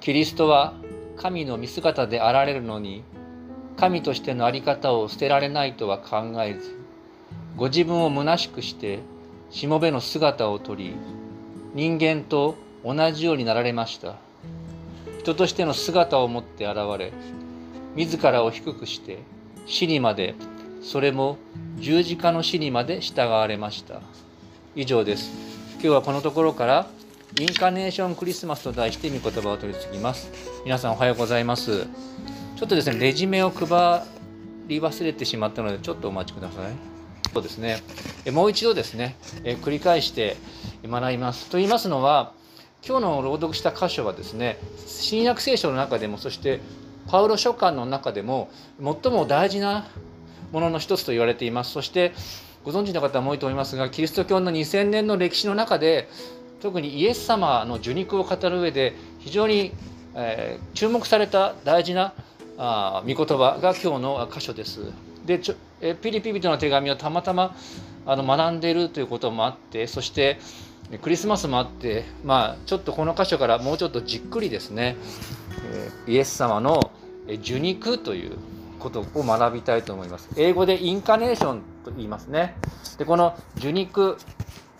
キリストは神の見姿であられるのに神としての在り方を捨てられないとは考えずご自分を虚しくしてしもべの姿をとり人間と同じようになられました。人としての姿を持って現れ自らを低くして死にまでそれも十字架の死にまで従われました。以上です。今日はこのところからインカネーションクリスマスと題して御言葉を取り次ぎます。皆さんおはようございます。ちょっとですねレジュメを配り忘れてしまったのでちょっとお待ちください。そうですね。もう一度ですね繰り返して学びます。と言いますのは今日の朗読した箇所はですね新約聖書の中でもそしてパウロ書簡の中でも最も大事なものの一つと言われています。そしてご存知の方も多いと思いますがキリスト教の2000年の歴史の中で特にイエス様の受肉を語る上で非常に、えー、注目された大事なあ御言葉が今日の箇所です。でちょえピリピリとの手紙をたまたまあの学んでいるということもあってそしてクリスマスもあって、まあ、ちょっとこの箇所からもうちょっとじっくりですね、えイエス様の受肉ということを学びたいと思います。英語でインカネーションと言いますね。でこの受肉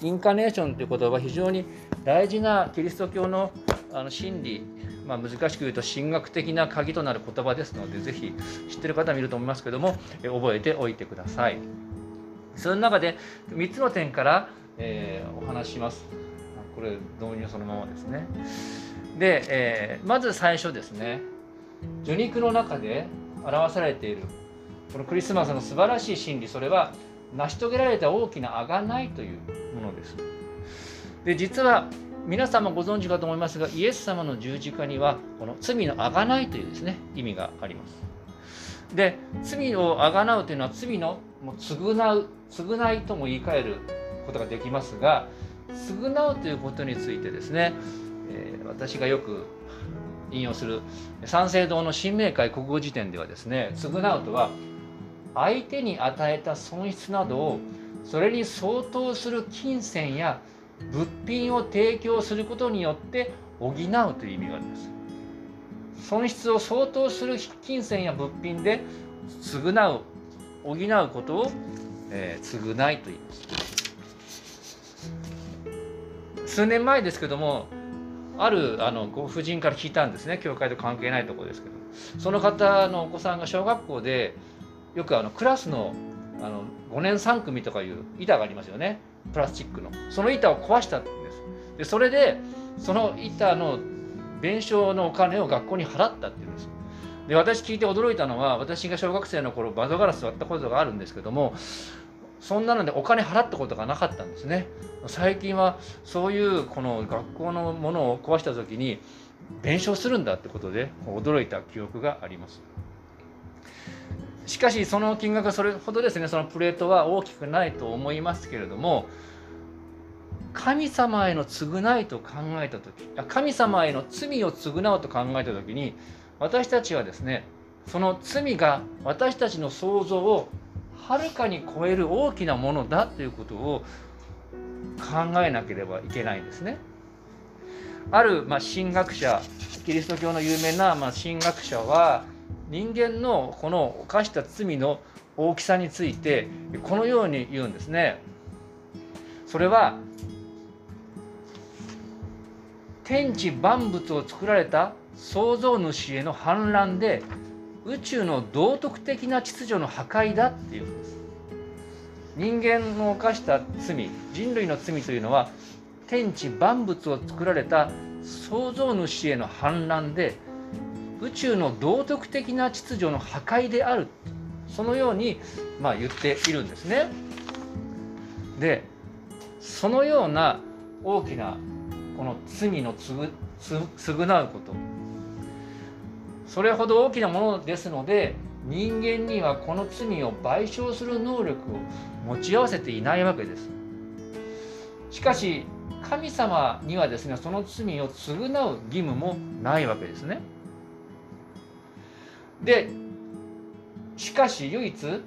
インカネーションという言葉は非常に大事なキリスト教のあの真理、まあ、難しく言うと神学的な鍵となる言葉ですのでぜひ知ってる方もいると思いますけども覚えておいてください。その中で3つの点から、えー、お話しします。これ導入そのままですね。で、えー、まず最初ですね受肉の中で表されているこのクリスマスの素晴らしい真理それは成し遂げられた大きな贖いというものです。で実は皆さんもご存知かと思いますがイエス様の十字架にはこの罪の贖いというですね意味があります。で罪を贖うというのは罪のもう償う償いとも言い換えることができますが償うということについてですね、えー、私がよく引用する三省堂の新明会国語辞典ではですね償うとは相手に与えた損失などをそれに相当する金銭や物品を提供することによって補うという意味があります。損失を相当する金銭や物品で償う補うことを、えー、償いと言います。数年前ですけどもあるあのご婦人から聞いたんですね。教会と関係ないところですけど。その方のお子さんが小学校でよくあのクラスのあの5年3組とかいう板がありますよね。プラスチックの。その板を壊したんです。でそれでその板の弁償のお金を学校に払ったっていうんです。で私聞いて驚いたのは私が小学生の頃窓ガラス割ったことがあるんですけどもそんなのでお金払ったことがなかったんですね。最近はそういうこの学校のものを壊した時に弁償するんだってことで驚いた記憶があります。しかしその金額はそれほどですねそのプレートは大きくないと思いますけれども神様への償いと考えた時神様への罪を償うと考えた時に私たちはですねその罪が私たちの想像をはるかに超える大きなものだということを考えなければいけないんですね。ある、まあ、神学者キリスト教の有名な、まあ、神学者は人間のこの犯した罪の大きさについてこのように言うんですね。それは天地万物を作られた創造主への反乱で宇宙の道徳的な秩序の破壊だっていうんです。人間の犯した罪人類の罪というのは天地万物を作られた創造主への反乱で宇宙の道徳的な秩序の破壊であるそのように、まあ、言っているんですね。でそのような大きなこの罪の償うことそれほど大きなものですので人間にはこの罪を賠償する能力を持ち合わせていないわけです。しかし神様にはですねその罪を償う義務もないわけですね。でしかし唯一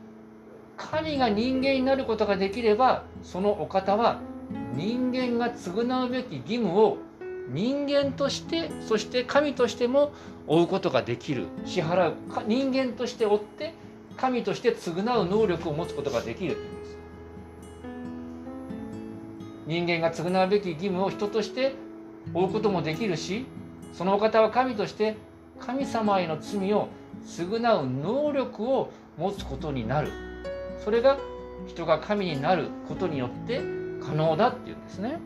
神が人間になることができればそのお方は人間が償うべき義務を人間としてそして神としても追うことができる。支払う。人間として追って神として償う能力を持つことができる。人間が償うべき義務を人として追うこともできるしそのお方は神として神様への罪を償う能力を持つことになる。それが人が神になることによって可能だっていうんですね。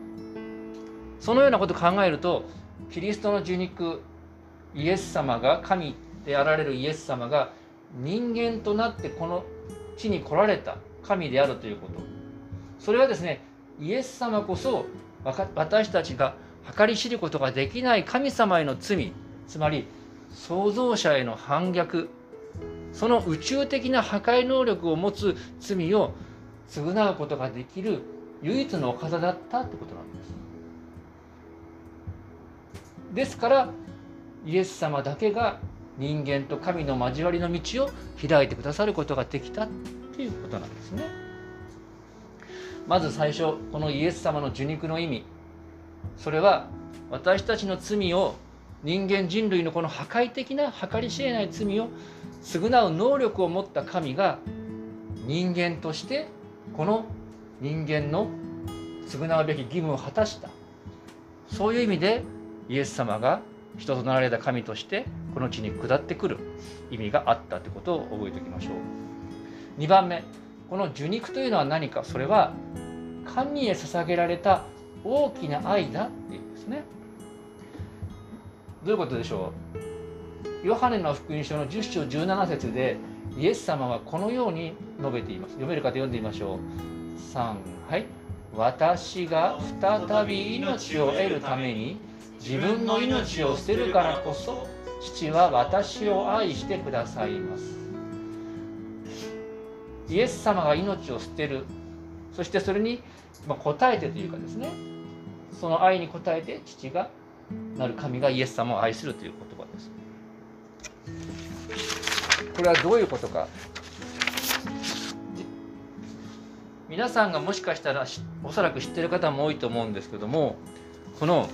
そのようなことを考えるとキリストの受肉イエス様が神であられるイエス様が人間となってこの地に来られた神であるということ。それはですねイエス様こそ私たちが計り知ることができない神様への罪つまり創造者への反逆その宇宙的な破壊能力を持つ罪を償うことができる唯一のお方だったってことなんです。ですからイエス様だけが人間と神の交わりの道を開いてくださることができたっていうことなんですね。まず最初このイエス様の受肉の意味それは私たちの罪を人間人類のこの破壊的な計り知れない罪を償う能力を持った神が人間としてこの人間の償うべき義務を果たした。そういう意味でイエス様が人となられた神としてこの地に下ってくる。意味があったということを覚えておきましょう。2番目。この受肉というのは何か。それは神へ捧げられた大きな愛だっていうんですね。どういうことでしょう？ヨハネの福音書の10章17節でイエス様はこのように述べています。読める方読んでみましょう。3はい。私が再び命を得るために自分の命を捨てるからこそ父は私を愛してくださいます。イエス様が命を捨てる。そしてそれに応えてというかですね。その愛に応えて父がなる神がイエス様を愛するという言葉です。これはどういうことか？皆さんがもしかしたらおそらく知ってる方も多いと思うんですけどもこの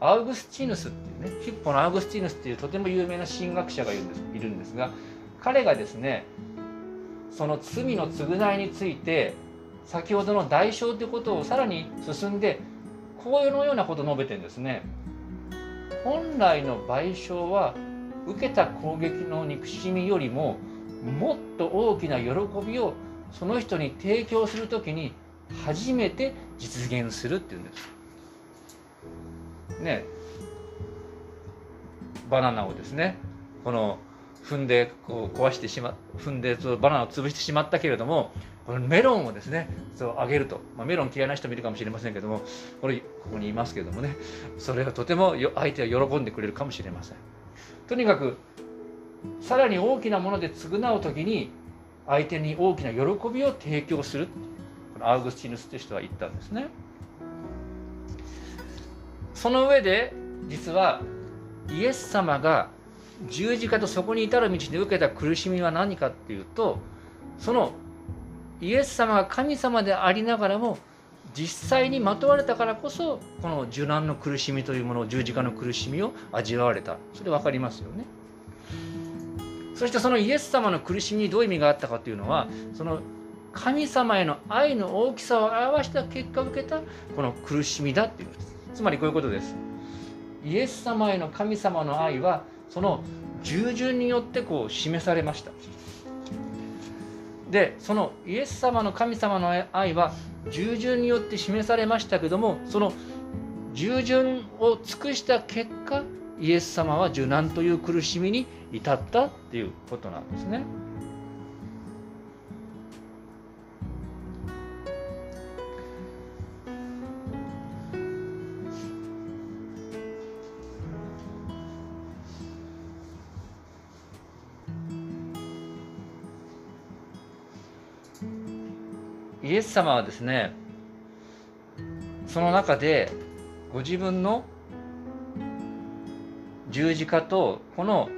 アウグスチヌスっていうねヒッポのアウグスチヌスっていうとても有名な神学者がいるんですいるんですが彼がですねその罪の償いについて先ほどの代償ということをさらに進んでこうのようなことを述べてんですね。本来の賠償は受けた攻撃の憎しみよりももっと大きな喜びをその人に提供する時に初めて実現するっていうんです。ねバナナをですねこの踏んでこう壊してしま踏んでバナナを潰してしまったけれどもこのメロンをですねそうあげると、まあ、メロン嫌いな人もいるかもしれませんけどもこれここにいますけどもね。それはとても相手は喜んでくれるかもしれません。とにかくさらに大きなもので償う時に相手に大きな喜びを提供する。このアウグスチヌスという人は言ったんですね。その上で実はイエス様が十字架とそこに至る道で受けた苦しみは何かっていうとそのイエス様が神様でありながらも実際にまとわれたからこそこの受難の苦しみというものを十字架の苦しみを味わわれた。それ分かりますよね。そしてそのイエス様の苦しみにどういう意味があったかというのはその神様への愛の大きさを表した結果を受けたこの苦しみだっていうんです。つまりこういうことです。イエス様への神様の愛はその従順によってこう示されましたでそのイエス様の神様の愛は従順によって示されましたけどもその従順を尽くした結果イエス様は受難という苦しみに至ったっていうことなんですね。ス様はですねその中でご自分の十字架とこの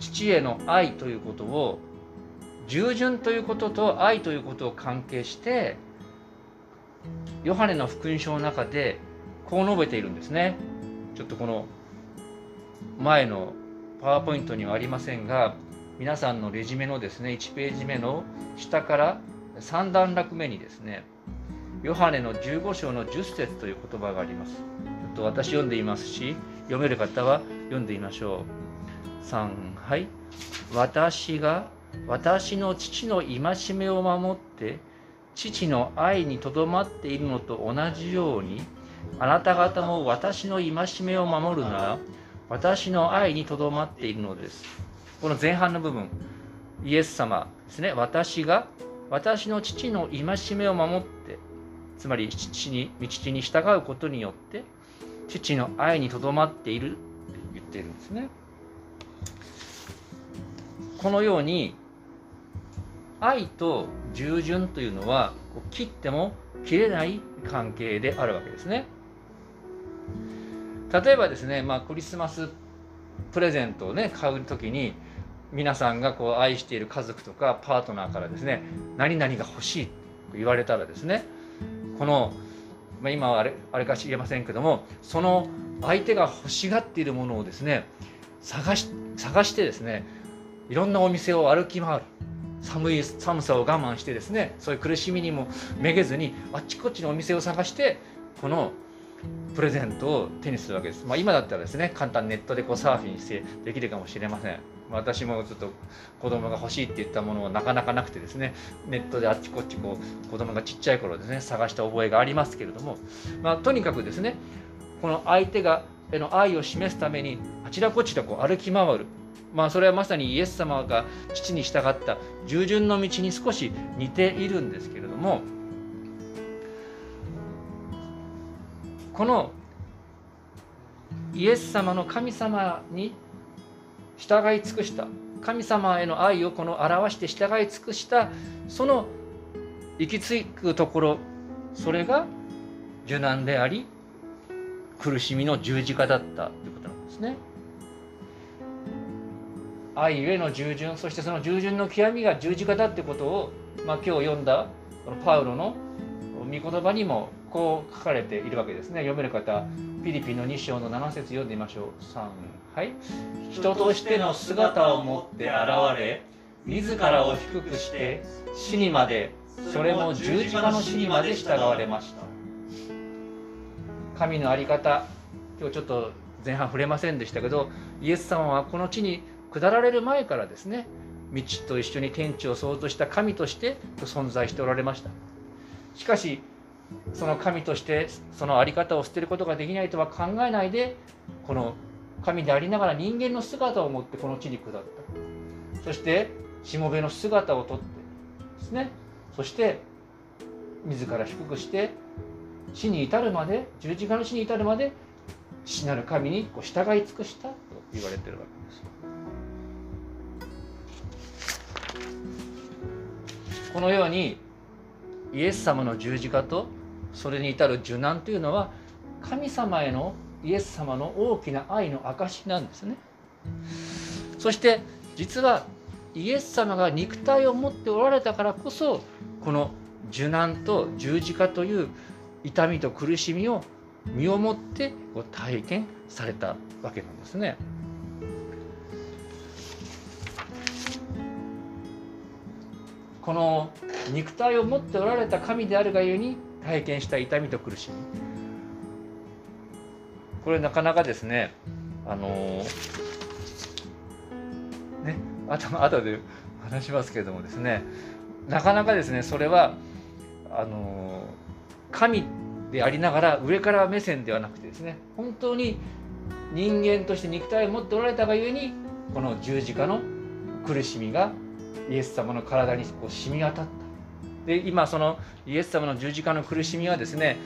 父への愛ということを従順ということと愛ということを関係してヨハネの福音書の中でこう述べているんですね。ちょっとこの前のパワーポイントにはありませんが皆さんのレジュメのですね1ページ目の下から3段落目にですねヨハネの15章の10節という言葉があります。ちょっと私読んでいますし読める方は読んでみましょう。3はい私が私の父の戒めを守って父の愛にとどまっているのと同じようにあなた方も私の戒めを守るなら私の愛にとどまっているのです。この前半の部分、イエス様ですね。私が私の父の戒めを守って、つまり父に道に従うことによって、父の愛にとどまっているって言っているんですね。このように、愛と従順というのは切っても切れない関係であるわけですね。例えばですね、まあ、クリスマスプレゼントをね買う時に皆さんがこう愛している家族とかパートナーからですね何々が欲しいと言われたらですねこの、まあ、今はあれあれか知りませんけどもその相手が欲しがっているものをですね探し探してですねいろんなお店を歩き回る寒い寒さを我慢してですねそういう苦しみにもめげずにあっちこっちのお店を探してこのプレゼントを手にするわけです。まあ、今だったらですね、簡単ネットでこうサーフィンしてできるかもしれません。私もちょっと子供が欲しいって言ったものはなかなかなくてですね、ネットであっちこっちこう子供がちっちゃい頃ですね、探した覚えがありますけれども、まあ、とにかくですね、この相手がへの愛を示すためにあちらこちらこう歩き回る。まあそれはまさにイエス様が父に従った従順の道に少し似ているんですけれども、このイエス様の神様に従い尽くした。神様への愛をこの表して従い尽くした。その行き着くところそれが受難であり苦しみの十字架だった。ということなんですね。愛ゆえの従順そしてその従順の極みが十字架だってことを、まあ、今日読んだこのパウロの御言葉にもこう書かれているわけですね。読める方フィリピンの2章の7節読んでみましょう。3はい。人としての姿を持って現れ自らを低くして死にまでそれも十字架の死にまで従われました。神の在り方今日ちょっと前半触れませんでしたけどイエス様はこの地に下られる前からですね道と一緒に天地を創造した神として存在しておられました。しかしその神としてその在り方を捨てることができないとは考えないでこの神でありながら人間の姿を持ってこの地に下った。そしてしもべの姿をとってですね。そして自ら低くして死に至るまで十字架の死に至るまで死なる神にこう従い尽くしたと言われてるわけです。このようにイエス様の十字架とそれに至る受難というのは神様へのイエス様の大きな愛の証なんですねそして実はイエス様が肉体を持っておられたからこそこの受難と十字架という痛みと苦しみを身をもって体験されたわけなんですね。この肉体を持っておられた神であるがゆえに体験した痛みと苦しみこれなかなかですねあのね頭後で話しますけれどもですねなかなかですねそれはあの神でありながら上から目線ではなくてですね本当に人間として肉体を持っておられたがゆえにこの十字架の苦しみがイエス様の体にこう染み渡った。で今そのイエス様の十字架の苦しみはですね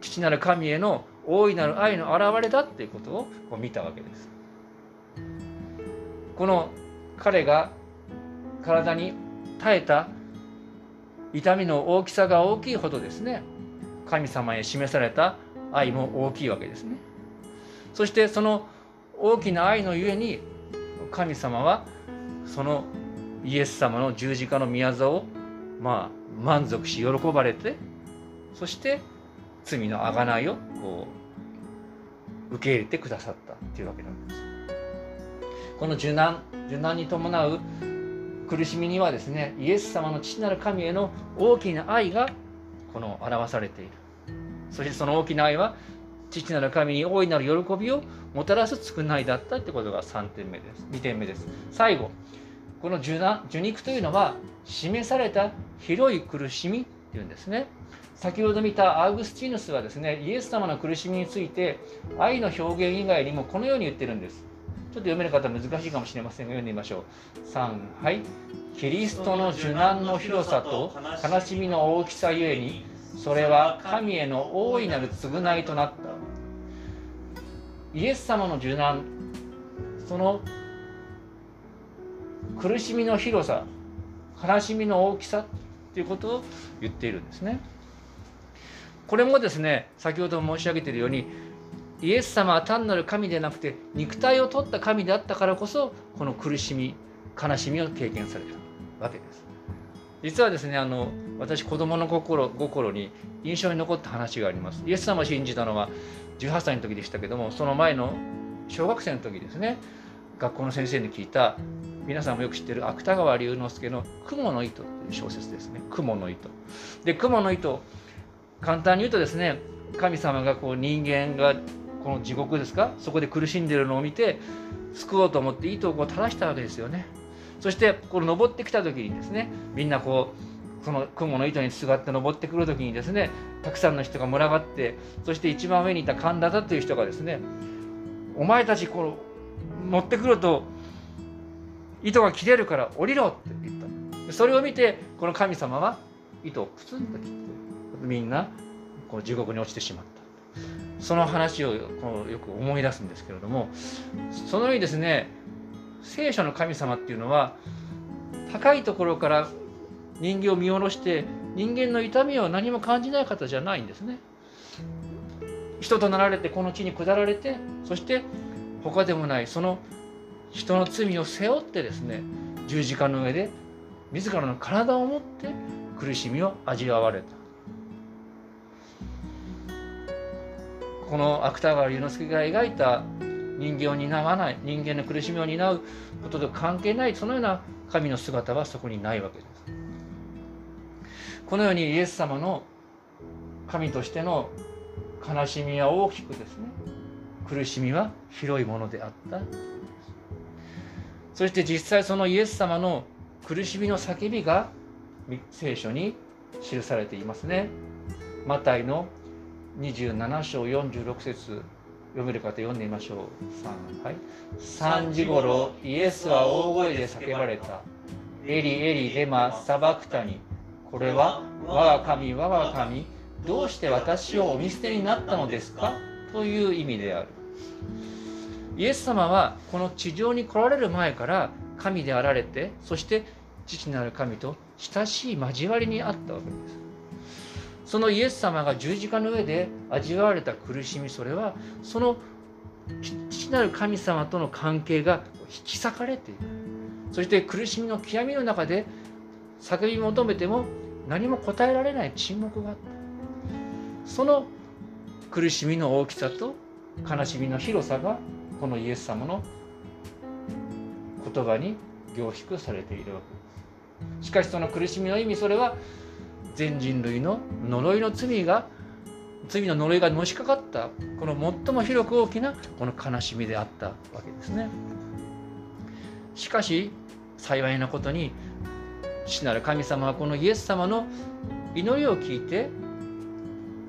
父なる神への大いなる愛の表れだっていうことをこう見たわけです。この彼が体に耐えた痛みの大きさが大きいほどですね神様へ示された愛も大きいわけですね。そしてその大きな愛のゆえに神様はそのイエス様の十字架の宮座をまあ満足し喜ばれてそして罪の贖いをこう受け入れてくださったっていうわけなんです。この受難受難に伴う苦しみにはですねイエス様の父なる神への大きな愛がこの表されている。そしてその大きな愛は父なる神に大いなる喜びをもたらす償いだったってことが3点目です。2点目です。最後この受難受肉というのは示された広い苦しみいうんですね。先ほど見たアウグスチーヌスはですねイエス様の苦しみについて愛の表現以外にもこのように言ってるんです。ちょっと読める方難しいかもしれませんが読んでみましょう。3はい。キリストの受難の広さと悲しみの大きさゆえにそれは神への大いなる償いとなった。イエス様の受難その苦しみの広さ悲しみの大きさということを言っているんですね。これもですね先ほど申し上げているようにイエス様は単なる神でなくて肉体を取った神であったからこそこの苦しみ悲しみを経験されたわけです。実はですねあの私子供の心心に印象に残った話があります。イエス様を信じたのは18歳の時でしたけどもその前の小学生の時ですね。学校の先生に聞いた皆さんもよく知ってる芥川龍之介の「雲の糸」という小説ですね。雲の糸。で雲の糸簡単に言うとですね神様がこう人間がこの地獄ですか？そこで苦しんでるのを見て救おうと思って糸をこう垂らしたわけですよね。そしてこの登ってきた時にですねみんなこうその雲の糸にすがって登ってくる時にですねたくさんの人が群がってそして一番上にいた神田だという人がですねお前たちこの乗ってくると糸が切れるから降りろって言ったそれを見てこの神様は糸をプツンと切ってみんなこう地獄に落ちてしまったその話をこうよく思い出すんですけれどもそのようにですね聖書の神様っていうのは高いところから人間を見下ろして人間の痛みを何も感じない方じゃないんですね。人となられてこの地に下られてそして他でもないその人の罪を背負ってですね十字架の上で自らの体を持って苦しみを味わわれたこの芥川龍之介が描いた人間を担わない人間の苦しみを担うことと関係ないそのような神の姿はそこにないわけです。このようにイエス様の神としての悲しみは大きくですね苦しみは広いものであった。そして実際そのイエス様の苦しみの叫びが聖書に記されていますね。マタイの27章46節読める方読んでみましょう。3はい。3時ごろイエスは大声で叫ばれた。エリエリレマサバクタニこれは我が神我が神どうして私をお見捨てになったのですか？という意味である。イエス様はこの地上に来られる前から神であられてそして父なる神と親しい交わりにあったわけです。そのイエス様が十字架の上で味わわれた苦しみそれはその父なる神様との関係が引き裂かれている。そして苦しみの極みの中で叫び求めても何も答えられない沈黙があった。その苦しみの大きさと悲しみの広さがこのイエス様の言葉に凝縮されている。わけしかしその苦しみの意味それは全人類の呪いの罪が罪の呪いがのしかかったこの最も広く大きなこの悲しみであったわけですね。しかし幸いなことに父なる神様はこのイエス様の祈りを聞いて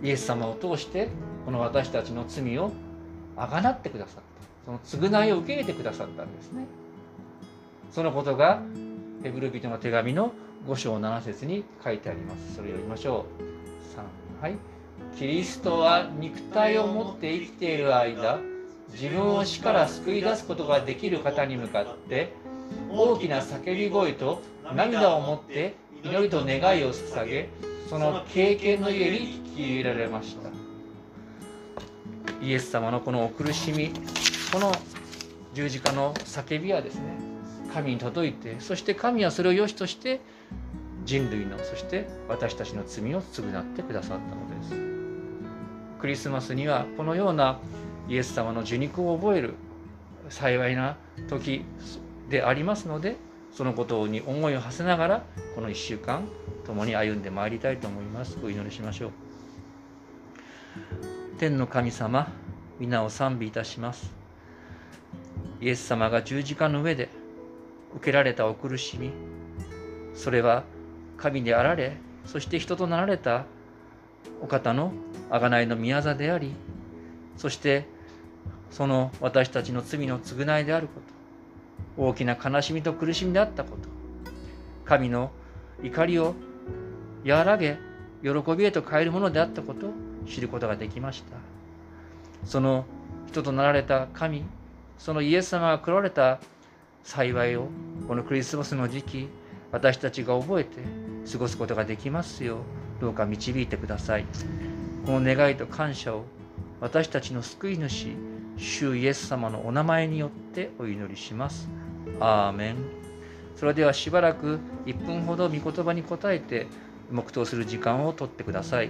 イエス様を通してこの私たちの罪をあがなってくださったその償いを受け入れてくださったんですねそのことがヘブル人の手紙の5章7節に書いてあります。それを読みましょう。3はい。キリストは肉体を持って生きている間、自分を死から救い出すことができる方に向かって、大きな叫び声と涙を持って祈りと願いを捧げ、その経験の家に聞き入れられました。イエス様のこのお苦しみ、この十字架の叫びはですね、神に届いて、そして神はそれを良しとして、人類のそして私たちの罪を償ってくださったのです。クリスマスにはこのようなイエス様の受肉を覚える幸いな時でありますのでそのことに思いを馳せながらこの1週間共に歩んでまいりたいと思います。お祈りしましょう。天の神様皆を賛美いたします。イエス様が十字架の上で受けられたお苦しみそれは神であられそして人となられたお方の贖いの宮座でありそしてその私たちの罪の償いであること大きな悲しみと苦しみであったこと神の怒りを和らげ喜びへと変えるものであったこと知ることができました。その人となられた神そのイエス様が来られた幸いをこのクリスマスの時期私たちが覚えて過ごすことができますようどうか導いてください。この願いと感謝を私たちの救い主主イエス様のお名前によってお祈りします。アーメン。それではしばらく1分ほど御言葉に答えて黙祷する時間をとってください。